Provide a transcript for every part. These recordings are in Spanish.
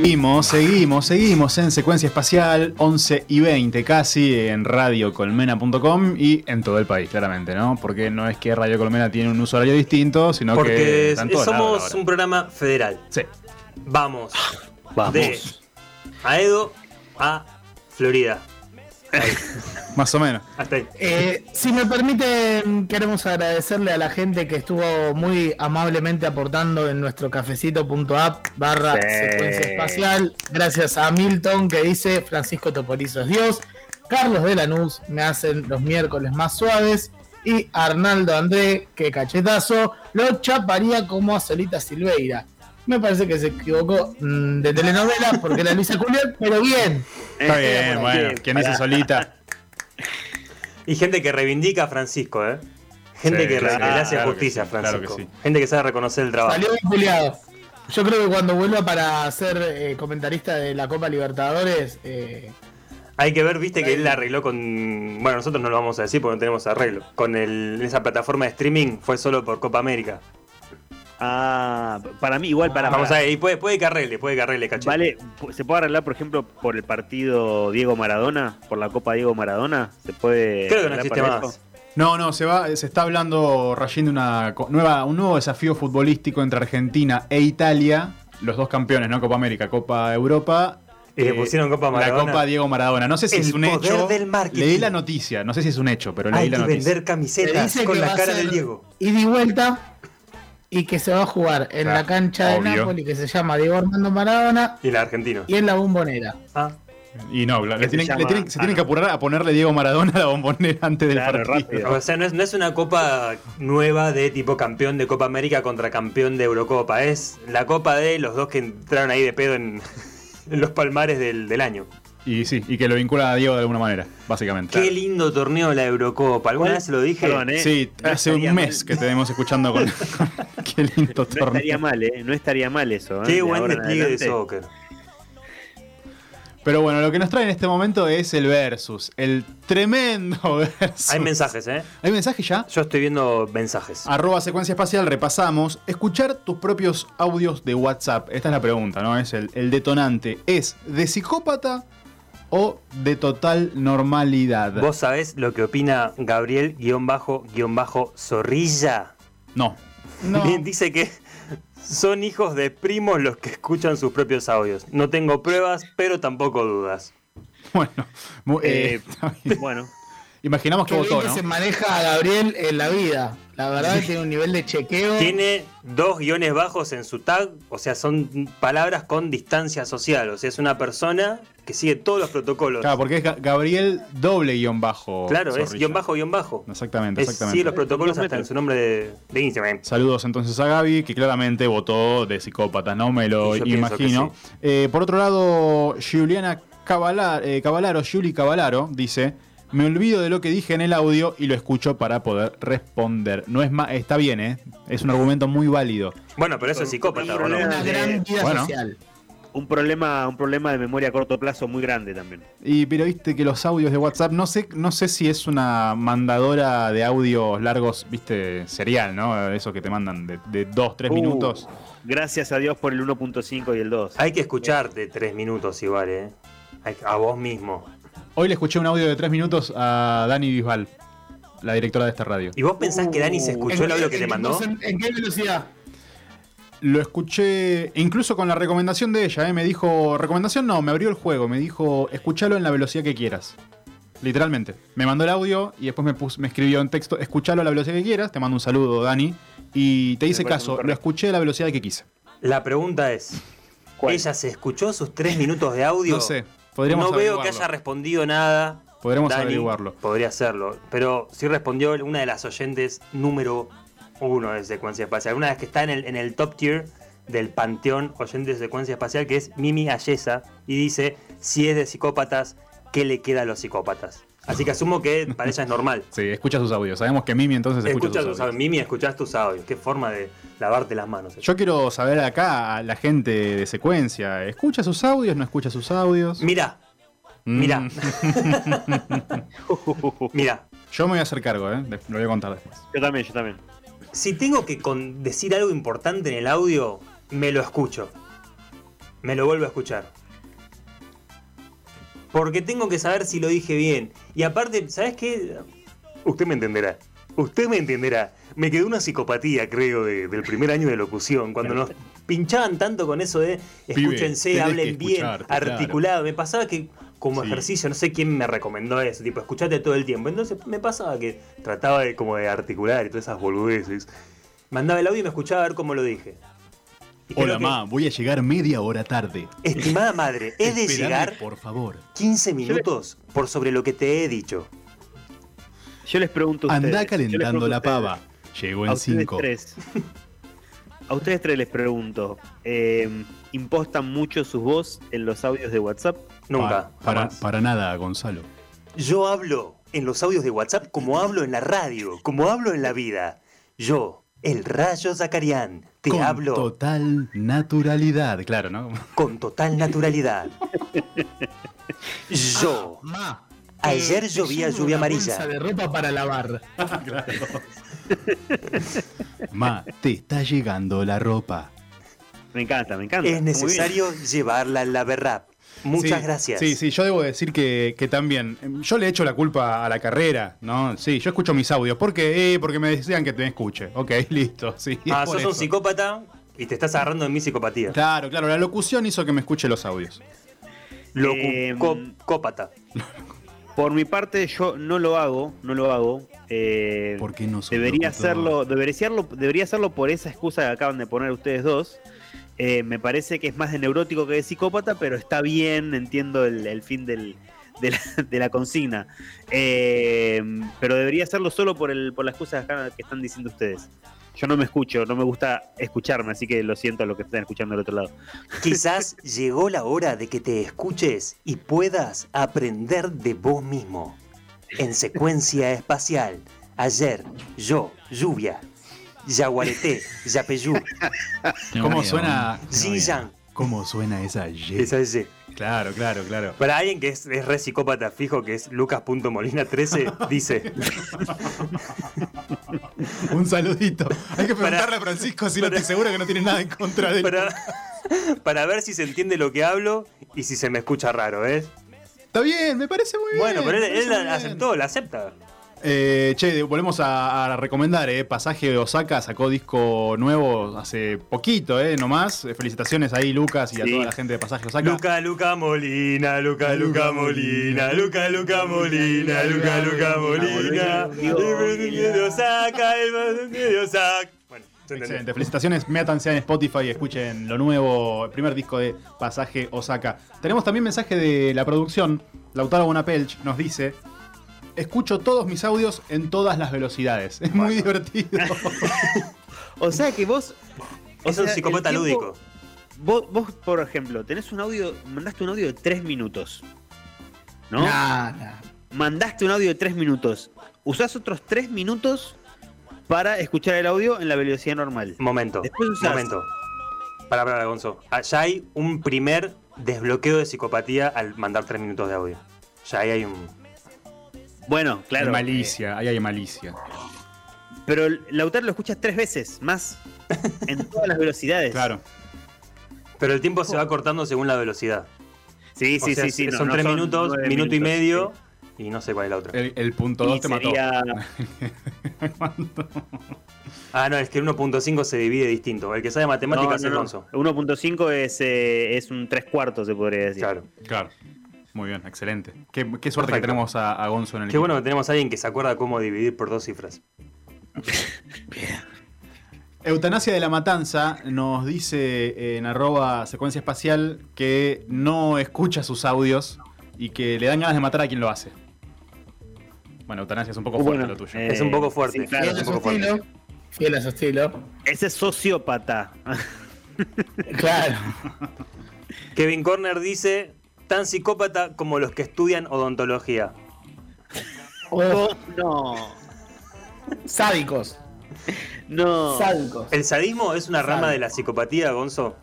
Seguimos, seguimos, seguimos en secuencia espacial 11 y 20 casi en radiocolmena.com y en todo el país, claramente, ¿no? Porque no es que Radio Colmena tiene un usuario distinto, sino Porque que... lados somos un programa federal. Sí. Vamos. Vamos. De Aedo a Florida. Más o menos. Hasta ahí. Eh, si me permiten, queremos agradecerle a la gente que estuvo muy amablemente aportando en nuestro cafecito.app barra Sí. secuencia espacial. Gracias a Milton que dice Francisco Toporizo es Dios. Carlos de Lanús me hacen los miércoles más suaves. Y Arnaldo André, que cachetazo, lo chaparía como a Solita Silveira. Me parece que se equivocó mm, de telenovela porque era Luisa Julián, pero bien. Está bien, bueno, quien dice solita. Y gente que reivindica a Francisco, ¿eh? Gente Sí, que, claro, le hace claro justicia que sí, a claro Francisco. que sí. Gente que sabe reconocer el trabajo. Salió bien culiado. Yo creo que cuando vuelva para ser eh, comentarista de la Copa Libertadores, eh, Hay que ver, viste, que él la arregló con. Bueno, nosotros no lo vamos a decir porque no tenemos arreglo. Con el, esa plataforma de streaming fue solo por Copa América. Ah, para mí igual para Vamos a ver, y puede, puede que arregle, puede que arregle, caché. Vale, ¿se puede arreglar, por ejemplo, por el partido Diego Maradona? ¿Por la Copa Diego Maradona? ¿Se puede Creo que no existe más. eso? No, no, se va, se está hablando, Rayín, de una nueva, un nuevo desafío futbolístico entre Argentina e Italia, los dos campeones, ¿no? Copa América, Copa Europa. Y le Eh, pusieron Copa Maradona. La Copa Diego Maradona. No sé si El es un poder hecho. del marketing. Leí la noticia, no sé si es un hecho, pero leí Hay la que noticia. vender se camisetas con la cara del Diego. y vuelta y que se va a jugar en Claro, la cancha de obvio. Napoli que se llama Diego Armando Maradona Y el argentino. y en la bombonera. Ah, Y no, le se tienen, le llama- tienen- se ah, tienen no. que apurar a ponerle Diego Maradona a la bombonera antes del Claro, partido. rápido. o sea, no es, no es una copa nueva de tipo campeón de Copa América contra campeón de Eurocopa. Es la copa de los dos que entraron ahí de pedo en, en los palmares del, del año. Y sí, y que lo vincula a Diego de alguna manera, básicamente. Qué lindo torneo la Eurocopa. ¿Alguna vez se lo dije? Perdón, ¿eh? Sí, No hace un mes mal. que te venimos escuchando con. Qué lindo No torneo. estaría mal, ¿eh? No estaría mal eso. ¿eh? Qué De buen despliegue de soccer. Pero bueno, lo que nos trae en este momento es el versus. El tremendo versus. Hay mensajes, ¿eh? ¿Hay mensaje ya? Yo estoy viendo mensajes. Arroba secuencia espacial, repasamos. Escuchar tus propios audios de WhatsApp. Esta es la pregunta, ¿no? Es el, el detonante. ¿Es de psicópata o de total normalidad? ¿Vos sabés lo que opina Gabriel-Zorrilla? No. No. Dice que son hijos de primos los que escuchan sus propios audios. No tengo pruebas, pero tampoco dudas. Bueno. eh, Eh. Bueno, Imaginamos que votó, que ¿no? se maneja a Gabriel en la vida. La verdad que tiene un nivel de chequeo. Tiene dos guiones bajos en su tag, o sea, son palabras con distancia social. O sea, es una persona que sigue todos los protocolos. Claro, porque es Ga- Gabriel doble guion bajo. Claro, es Zorrilla. guion bajo, guion bajo. Exactamente, Es- exactamente. sigue los protocolos hasta en su nombre de, de Instagram. Saludos entonces a Gaby, que claramente votó de psicópata, ¿no? Me lo Y yo pienso imagino. Eh, por otro lado, Juliana eh, Cavalaro, Juli Cavalaro, dice: Me olvido de lo que dije en el audio y lo escucho para poder responder. No es más, está bien, ¿eh? Es un argumento muy válido. Bueno, pero eso es psicópata, con ¿o no? una gran vida bueno. social. un problema, un problema de memoria a corto plazo muy grande también. Y pero viste que los audios de WhatsApp, no sé, no sé si es una mandadora de audios largos, viste, serial, ¿no? Eso que te mandan de, de dos, tres Uh, minutos. Gracias a Dios por el 1.5 y el 2. Hay que escucharte tres minutos igual, ¿eh? Hay- A vos mismo. Hoy le escuché un audio de tres minutos a Dani Bisbal, la directora de esta radio. ¿Y vos pensás que Dani se escuchó el audio que te mandó? ¿En, en qué velocidad? Lo escuché incluso con la recomendación de ella, ¿eh? me dijo, recomendación no, me abrió el juego, me dijo, escúchalo en la velocidad que quieras. Literalmente. Me mandó el audio y después me, pus- me escribió en texto, escúchalo a la velocidad que quieras, te mando un saludo, Dani, y te hice caso, lo escuché a la velocidad que quise. La pregunta es: ¿Cuál? ¿ella se escuchó sus tres minutos de audio? No sé, podríamos no veo que haya respondido nada. Podremos Dani. averiguarlo. Podría hacerlo. Pero sí respondió una de las oyentes número uno de Secuencia Espacial. Una vez que está en el, en el top tier del panteón oyente de Secuencia Espacial, que es Mimi Ayesa. Y dice: Si es de psicópatas, ¿qué le queda a los psicópatas? Así que asumo que para ella es normal. Sí, escucha sus audios. Sabemos que Mimi entonces escucha, Escucha sus tus audios. audios. Mimi, escuchás tus audios. Qué forma de lavarte las manos. Yo quiero saber acá a la gente de secuencia, ¿escucha sus audios? ¿No escucha sus audios? Mira, Mm. mira, mira. Yo me voy a hacer cargo, ¿eh? Lo voy a contar después. Yo también, yo también. Si tengo que con- decir algo importante en el audio, me lo escucho. me lo vuelvo a escuchar. Porque tengo que saber si lo dije bien. Y aparte, ¿sabes qué? Usted me entenderá. Usted me entenderá. Me quedó una psicopatía, creo, de- del primer año de locución. Cuando nos pinchaban tanto con eso de escúchense, hablen bien, claro. articulado. Me pasaba que como Sí. ejercicio, no sé quién me recomendó eso, tipo, escuchate todo el tiempo. Entonces me pasaba que trataba de como de articular y todas esas boludeces. Mandaba el audio y me escuchaba a ver cómo lo dije. Hola, que, ma, voy a llegar media hora tarde. Estimada madre, he de llegar por favor. 15 minutos por sobre lo que te he dicho. Yo les pregunto a ustedes. Anda calentando la ustedes, pava. Llegó A en ustedes 5. tres. A ustedes tres les pregunto. eh, ¿Impostan mucho su voz en los audios de WhatsApp? Nunca. Para, para nada, Gonzalo. Yo hablo en los audios de WhatsApp como hablo en la radio, como hablo en la vida. Yo, el Rayo Zacarián, te Con hablo total naturalidad, claro, ¿no? con total naturalidad. Yo, Ma. Ayer eh, llovía lluvia una amarilla. bolsa de ropa para lavar. Ma, te está llegando la ropa. Me encanta, me encanta. es necesario llevarla al Laberrap. Muchas Sí, gracias. Sí, sí, yo debo decir que, que también. em, Yo le echo la culpa a la carrera, ¿no? Sí, yo escucho mis audios. ¿Por qué? Eh, porque me decían que te escuche. Ok, listo, sí. Ah, sos un eso. psicópata y te estás agarrando de mi psicopatía. Claro, claro, la locución hizo que me escuche los audios. Em, Locupópata. Por mi parte, yo no lo hago, no lo hago. eh, ¿Por qué no debería hacerlo, debería hacerlo, debería hacerlo por esa excusa que acaban de poner ustedes dos. Eh, me parece que es más de neurótico que de psicópata, pero está bien, entiendo el, el fin del- de, la, de la consigna. Eh, pero debería hacerlo solo por, el, por la excusa que están- que están diciendo ustedes. Yo no me escucho, no me gusta escucharme, así que lo siento a los que están escuchando del otro lado. Quizás llegó la hora de que te escuches y puedas aprender de vos mismo. En secuencia espacial, ayer, yo, lluvia, Yaguareté, Yapeyú, ¿Cómo suena? Xinjiang. ¿Cómo suena esa Y? Esa es Y. Claro, claro, claro. Para alguien que es, es re psicópata fijo, que es Lucas.molina13, dice: Un saludito. Hay que preguntarle Para- a Francisco si no para- estoy seguro que no tiene nada en contra de él. para, para ver si se entiende lo que hablo y si se me escucha raro, ¿ves? Está bien, me parece muy bien. Bueno, pero él, él aceptó, la acepta. Eh, che, volvemos a, a recomendar, eh. Pasaje de Osaka sacó disco nuevo hace poquito, eh, nomás. Eh, Felicitaciones ahí, Lucas, y a toda la gente de Pasaje de Osaka. Luca, Luca Molina, Luca, Luca Molina, Luca, Luca Molina, Luca, Luca Molina. El de Osaka, el de Osaka. Bueno. Excelente, felicitaciones, métanse en Spotify y escuchen lo nuevo, el primer disco de Pasaje Osaka. Tenemos también mensaje de la producción, Lautaro Bonapelch nos dice, escucho todos mis audios en todas las velocidades. Es muy divertido. O sea que vos. o Es un psicópata tiempo- lúdico. Vos, vos, por ejemplo, tenés un audio, mandaste un audio de 3 minutos. ¿No? Nah, nah. Mandaste un audio de 3 minutos. Usás otros 3 minutos para escuchar el audio en la velocidad normal. Momento, Después usás- momento. Para, para, Gonzo. Ah, Ya hay un primer desbloqueo de psicopatía al mandar tres minutos de audio. Ya ahí hay un. Bueno, claro. Hay malicia, ahí hay malicia. pero Lautaro lo escuchas tres veces más en todas las velocidades. Claro. Pero el tiempo se va cortando según la velocidad. Sí, O sí, sea, sí, sí. no, son no tres minutos, minuto y medio. Y no sé cuál es la otra. El, el punto sí. 2 Y te mató. sería- Ah, no, es que el 1.5 se divide distinto. El que sabe matemáticas no, es no. Gonzo. 1.5 es, eh, es un 3 cuartos, se podría decir. Claro. Claro. Muy bien, excelente. Qué, qué suerte que tenemos a, a Gonzo en el Qué equipo. bueno que tenemos a alguien que se acuerda cómo dividir por dos cifras. Eutanasia de la Matanza nos dice en arroba secuencia espacial que no escucha sus audios y que le dan ganas de matar a quien lo hace. Bueno, eutanasia es un poco fuerte Bueno, lo tuyo. eh, Es un poco fuerte. sí, claro, Fiel es a un su poco fuerte. Fiel a su estilo. Ese es sociópata. Claro. Kevin Corner dice: tan psicópata como los que estudian odontología. Oh, no. Sádicos. No. Sádicos. ¿El sadismo es una rama de la psicopatía, Gonzo?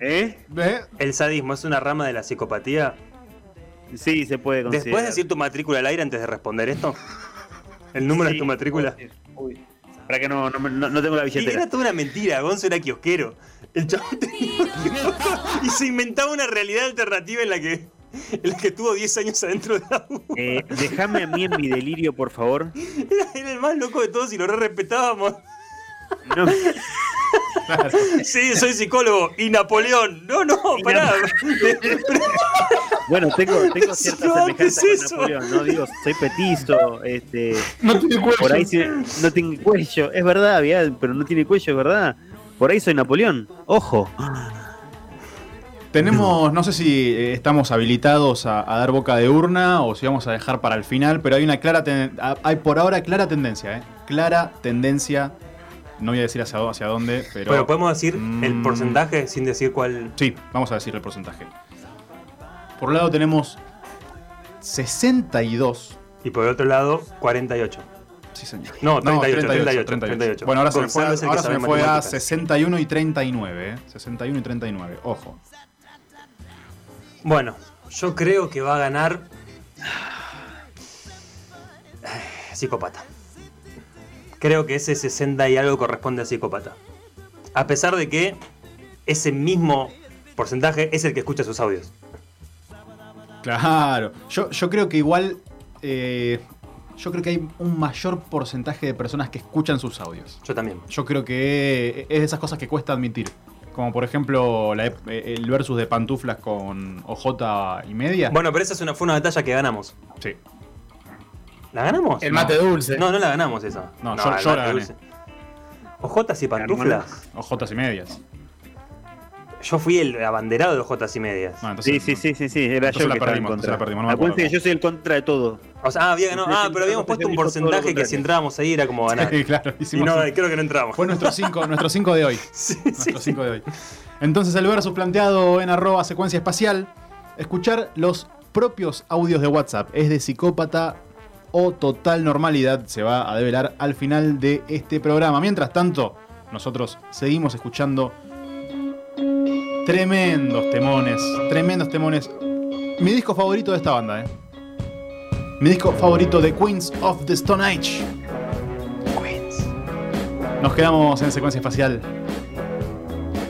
¿Eh? ¿Ve? ¿El sadismo es una rama de la psicopatía? Sí, se puede considerar. ¿Después decir tu matrícula al aire antes de responder esto? ¿El número Sí, de tu matrícula? Uy. Para que no, no, no- no tengo la Y billetera. era toda una mentira, Gonzo era kiosquero. El chabón tenía un kiosco y se inventaba una realidad alternativa en la que, en la que estuvo 10 años adentro de la U. Eh, déjame a mí en mi delirio, por favor. Era, era el más loco de todos y lo re respetábamos. No, Sí, soy psicólogo. Y Napoleón. No, no, pará. bueno, tengo, tengo cierta No, ¿qué semejanza es con eso? Napoleón, ¿no? Digo, soy petizo, este, No tiene cuello. por ahí sí- no tiene cuello. Es verdad, había- pero no tiene cuello, es verdad. Por ahí soy Napoleón. Ojo. Tenemos, no sé si eh, estamos habilitados a, a dar boca de urna o si vamos a dejar para el final, pero hay una clara hay por ahora clara tendencia, ¿eh? Clara tendencia. No voy a decir hacia, hacia dónde, pero. Pero podemos decir el Mm. porcentaje sin decir cuál. Sí, vamos a decir el porcentaje. Por un lado tenemos 62. Y por el otro lado, 48. Sí, señor. No, 38, 38, 38. Bueno, ahora se me fue, ahora se me fue a matemáticas. 61 y 39, ¿eh? 61 y 39, ojo. Bueno, yo creo que va a ganar. Ay, Psicópata. Creo que ese 60 y algo corresponde a psicópata. A pesar de que ese mismo porcentaje es el que escucha sus audios. Claro. Yo, yo creo que igual. eh, yo creo que hay un mayor porcentaje de personas que escuchan sus audios. Yo también. Yo creo que es de esas cosas que cuesta admitir. Como por ejemplo la eh, el versus de pantuflas con OJ y media. Bueno, pero esa es una, fue una batalla que ganamos. Sí. ¿La ganamos? El No. mate dulce. No, no la ganamos esa. No, yo- yo la mate gané. dulce. Ojotas y pantuflas. OJ y medias. Yo fui el abanderado de ojotas y medias. Entonces, Sí, sí, sí, sí, sí, era Entonces yo la que estaba en perdimos, contra. la perdimos, no Acuérdense que yo soy el contra de todo. O sea, ah, había ganado. Ah, pero habíamos puesto un porcentaje que si entrábamos ahí era como ganar. Sí, claro, Y no, un- creo que no entramos. Fue nuestro 5 nuestro cinco de hoy. Sí, sí, Nuestro sí. 5 de hoy. Entonces el versus planteado en arroba secuencia espacial. Escuchar los propios audios de WhatsApp. ¿Es de psicópata o total normalidad? Se va a develar al final de este programa. Mientras tanto, nosotros seguimos escuchando tremendos temones. Tremendos temones. Mi disco favorito de esta banda, ¿eh? Mi disco favorito de Queens of the Stone Age. Nos quedamos en secuencia espacial.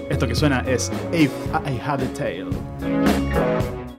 Esto que suena es If I Had a Tail.